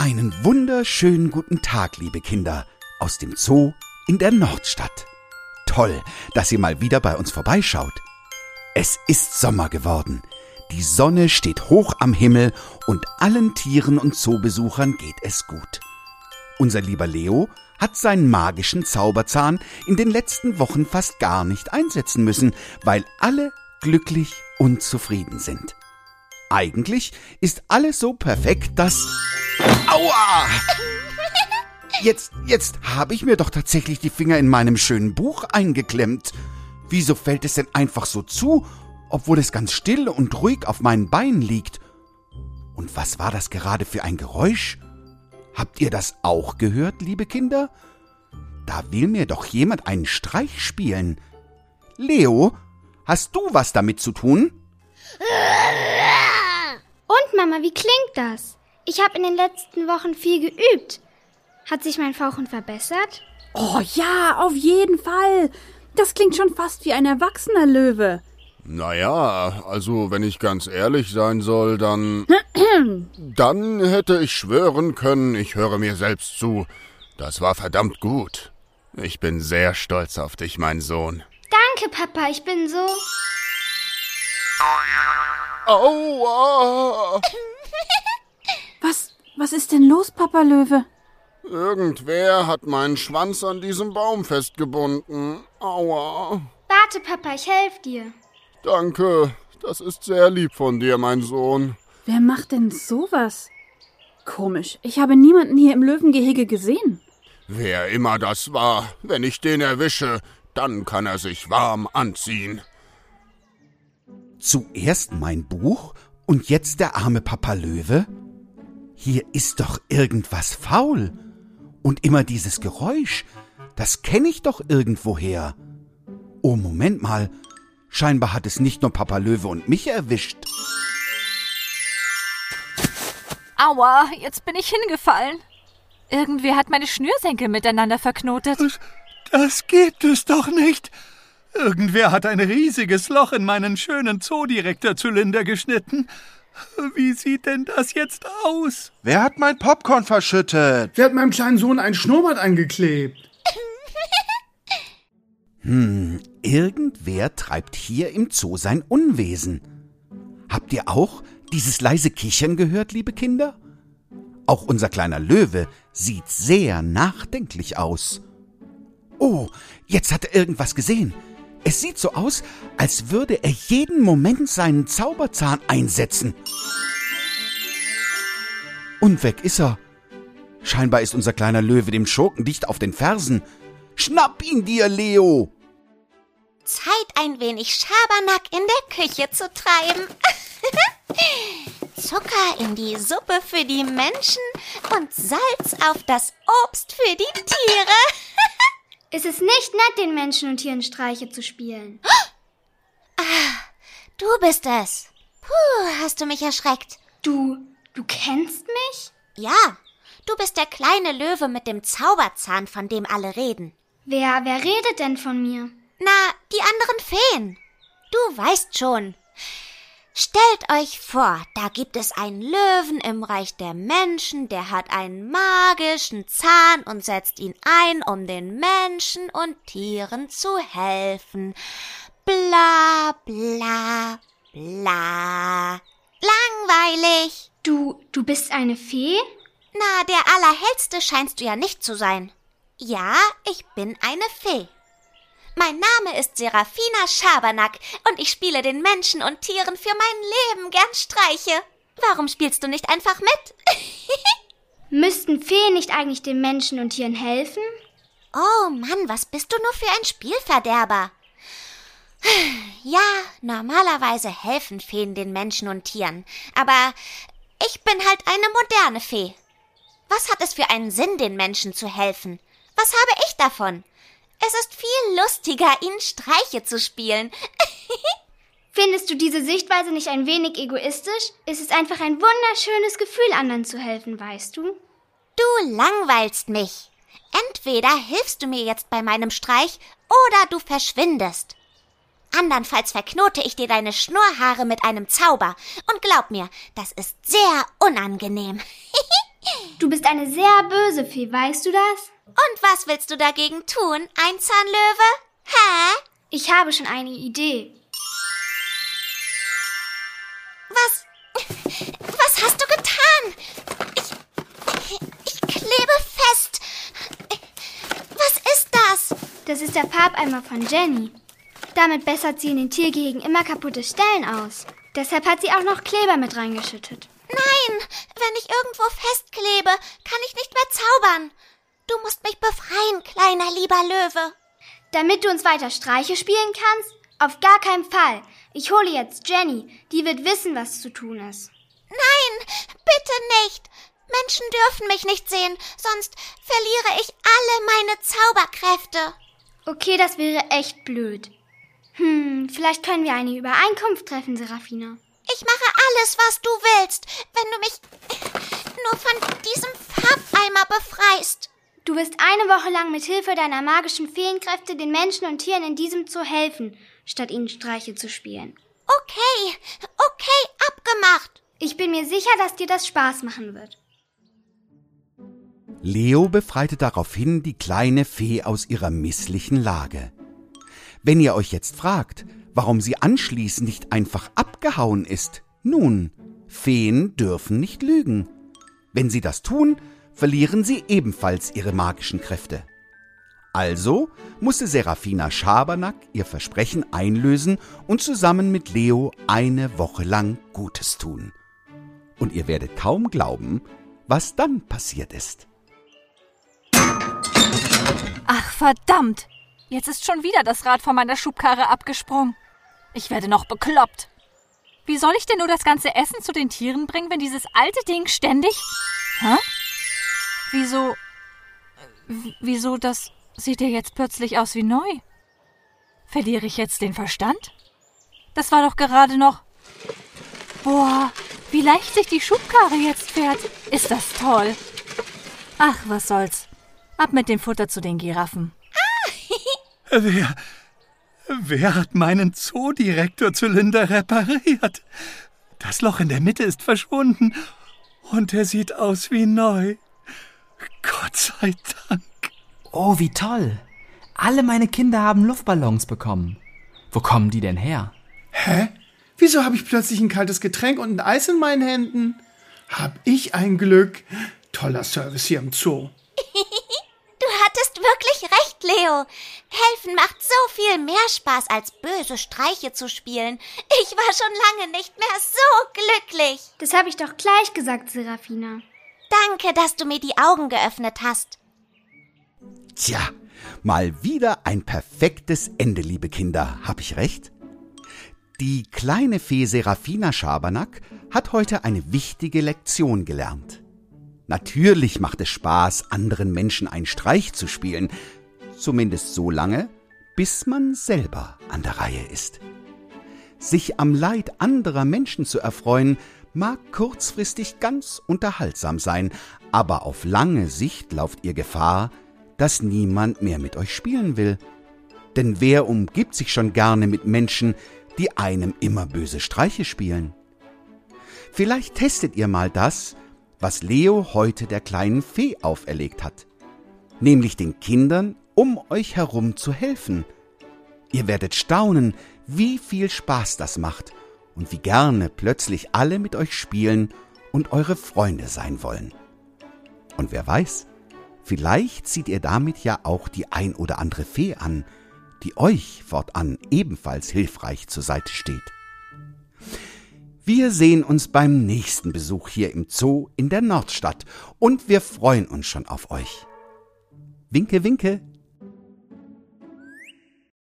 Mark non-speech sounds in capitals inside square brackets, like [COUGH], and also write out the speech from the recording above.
Einen wunderschönen guten Tag, liebe Kinder, aus dem Zoo in der Nordstadt. Toll, dass ihr mal wieder bei uns vorbeischaut. Es ist Sommer geworden. Die Sonne steht hoch am Himmel und allen Tieren und Zoobesuchern geht es gut. Unser lieber Leo hat seinen magischen Zauberzahn in den letzten Wochen fast gar nicht einsetzen müssen, weil alle glücklich und zufrieden sind. Eigentlich ist alles so perfekt, dass... Aua! [LAUGHS] Jetzt, jetzt habe ich mir doch tatsächlich die Finger in meinem schönen Buch eingeklemmt. Wieso fällt es denn einfach so zu, obwohl es ganz still und ruhig auf meinen Beinen liegt? Und was war das gerade für ein Geräusch? Habt ihr das auch gehört, liebe Kinder? Da will mir doch jemand einen Streich spielen. Leo, hast du was damit zu tun? [LAUGHS] Mama, wie klingt das? Ich habe in den letzten Wochen viel geübt. Hat sich mein Fauchen verbessert? Oh ja, auf jeden Fall. Das klingt schon fast wie ein erwachsener Löwe. Naja, also wenn ich ganz ehrlich sein soll, dann. [CLEARS THROAT] dann hätte ich schwören können, ich höre mir selbst zu. Das war verdammt gut. Ich bin sehr stolz auf dich, mein Sohn. Danke, Papa, ich bin so. Aua! [LAUGHS] Was, was ist denn los, Papa Löwe? Irgendwer hat meinen Schwanz an diesem Baum festgebunden. Aua. Warte, Papa, ich helfe dir. Danke, das ist sehr lieb von dir, mein Sohn. Wer macht denn sowas? Komisch, ich habe niemanden hier im Löwengehege gesehen. Wer immer das war, wenn ich den erwische, dann kann er sich warm anziehen. Zuerst mein Buch und jetzt der arme Papa Löwe? Hier ist doch irgendwas faul. Und immer dieses Geräusch, das kenne ich doch irgendwoher. Oh, Moment mal, scheinbar hat es nicht nur Papa Löwe und mich erwischt. Aua, jetzt bin ich hingefallen. Irgendwer hat meine Schnürsenkel miteinander verknotet. Das, das gibt es doch nicht. Irgendwer hat ein riesiges Loch in meinen schönen Zoodirektorzylinder geschnitten. Wie sieht denn das jetzt aus? Wer hat mein Popcorn verschüttet? Wer hat meinem kleinen Sohn einen Schnurrbart eingeklebt? [LAUGHS] Hm, irgendwer treibt hier im Zoo sein Unwesen. Habt ihr auch dieses leise Kichern gehört, liebe Kinder? Auch unser kleiner Löwe sieht sehr nachdenklich aus. Oh, jetzt hat er irgendwas gesehen. Es sieht so aus, als würde er jeden Moment seinen Zauberzahn einsetzen. Und weg ist er. Scheinbar ist unser kleiner Löwe dem Schurken dicht auf den Fersen. Schnapp ihn dir, Leo! Zeit, ein wenig Schabernack in der Küche zu treiben. [LAUGHS] Zucker in die Suppe für die Menschen und Salz auf das Obst für die Tiere. [LAUGHS] Ist es nicht nett, den Menschen und Tieren Streiche zu spielen? Ah, du bist es. Puh, hast du mich erschreckt. Du, du kennst mich? Ja, du bist der kleine Löwe mit dem Zauberzahn, von dem alle reden. Wer, wer redet denn von mir? Na, die anderen Feen. Du weißt schon. Stellt euch vor, da gibt es einen Löwen im Reich der Menschen, der hat einen magischen Zahn und setzt ihn ein, um den Menschen und Tieren zu helfen. Bla bla bla. Langweilig. Du, du bist eine Fee? Na, der Allerhellste scheinst du ja nicht zu sein. Ja, ich bin eine Fee. Mein Name ist Serafina Schabernack und ich spiele den Menschen und Tieren für mein Leben gern Streiche. Warum spielst du nicht einfach mit? [LAUGHS] Müssten Feen nicht eigentlich den Menschen und Tieren helfen? Oh Mann, was bist du nur für ein Spielverderber? [SIGHS] Ja, normalerweise helfen Feen den Menschen und Tieren, aber ich bin halt eine moderne Fee. Was hat es für einen Sinn, den Menschen zu helfen? Was habe ich davon? Es ist viel lustiger, ihnen Streiche zu spielen. [LAUGHS] Findest du diese Sichtweise nicht ein wenig egoistisch? Es ist einfach ein wunderschönes Gefühl, anderen zu helfen, weißt du? Du langweilst mich. Entweder hilfst du mir jetzt bei meinem Streich oder du verschwindest. Andernfalls verknote ich dir deine Schnurrhaare mit einem Zauber. Und glaub mir, das ist sehr unangenehm. [LAUGHS] Du bist eine sehr böse Fee, weißt du das? Und was willst du dagegen tun, ein Zahnlöwe? Hä? Ich habe schon eine Idee. Was? Was hast du getan? Ich. Ich klebe fest. Was ist das? Das ist der Farbeimer von Jenny. Damit bessert sie in den Tiergehegen immer kaputte Stellen aus. Deshalb hat sie auch noch Kleber mit reingeschüttet. Nein, wenn ich irgendwo festklebe, kann ich nicht mehr zaubern. Du musst mich befreien, kleiner lieber Löwe. Damit du uns weiter Streiche spielen kannst? Auf gar keinen Fall. Ich hole jetzt Jenny. Die wird wissen, was zu tun ist. Nein, bitte nicht. Menschen dürfen mich nicht sehen, sonst verliere ich alle meine Zauberkräfte. Okay, das wäre echt blöd. Hm, vielleicht können wir eine Übereinkunft treffen, Serafina. Ich mache alles, was du willst, wenn du mich nur von diesem Farbeimer befreist. Du wirst eine Woche lang mit Hilfe deiner magischen Feenkräfte den Menschen und Tieren in diesem Zoo helfen, statt ihnen Streiche zu spielen. Okay, okay, abgemacht. Ich bin mir sicher, dass dir das Spaß machen wird. Leo befreite daraufhin die kleine Fee aus ihrer misslichen Lage. Wenn ihr euch jetzt fragt, warum sie anschließend nicht einfach abgehauen ist, nun, Feen dürfen nicht lügen. Wenn sie das tun, verlieren sie ebenfalls ihre magischen Kräfte. Also musste Serafina Schabernack ihr Versprechen einlösen und zusammen mit Leo eine Woche lang Gutes tun. Und ihr werdet kaum glauben, was dann passiert ist. Ach verdammt! Jetzt ist schon wieder das Rad von meiner Schubkarre abgesprungen. Ich werde noch bekloppt. Wie soll ich denn nur das ganze Essen zu den Tieren bringen, wenn dieses alte Ding ständig. Hä? Wieso. Wieso, das sieht ja jetzt plötzlich aus wie neu? Verliere ich jetzt den Verstand? Das war doch gerade noch. Boah, wie leicht sich die Schubkarre jetzt fährt. Ist das toll. Ach, was soll's. Ab mit dem Futter zu den Giraffen. [LAUGHS] Wer. Wer hat meinen Zoodirektorzylinder repariert? Das Loch in der Mitte ist verschwunden und er sieht aus wie neu. Gott sei Dank. Oh, wie toll. Alle meine Kinder haben Luftballons bekommen. Wo kommen die denn her? Hä? Wieso habe ich plötzlich ein kaltes Getränk und ein Eis in meinen Händen? Hab ich ein Glück. Toller Service hier im Zoo. [LAUGHS] Du hattest wirklich recht, Leo. Helfen macht so viel mehr Spaß, als böse Streiche zu spielen. Ich war schon lange nicht mehr so glücklich. Das habe ich doch gleich gesagt, Serafina. Danke, dass du mir die Augen geöffnet hast. Tja, mal wieder ein perfektes Ende, liebe Kinder. Hab ich recht? Die kleine Fee Serafina Schabernack hat heute eine wichtige Lektion gelernt. Natürlich macht es Spaß, anderen Menschen einen Streich zu spielen, zumindest so lange, bis man selber an der Reihe ist. Sich am Leid anderer Menschen zu erfreuen, mag kurzfristig ganz unterhaltsam sein, aber auf lange Sicht lauft ihr Gefahr, dass niemand mehr mit euch spielen will. Denn wer umgibt sich schon gerne mit Menschen, die einem immer böse Streiche spielen? Vielleicht testet ihr mal das, was Leo heute der kleinen Fee auferlegt hat, nämlich den Kindern um euch herum zu helfen. Ihr werdet staunen, wie viel Spaß das macht und wie gerne plötzlich alle mit euch spielen und eure Freunde sein wollen. Und wer weiß, vielleicht zieht ihr damit ja auch die ein oder andere Fee an, die euch fortan ebenfalls hilfreich zur Seite steht. Wir sehen uns beim nächsten Besuch hier im Zoo in der Nordstadt und wir freuen uns schon auf euch. Winke, winke,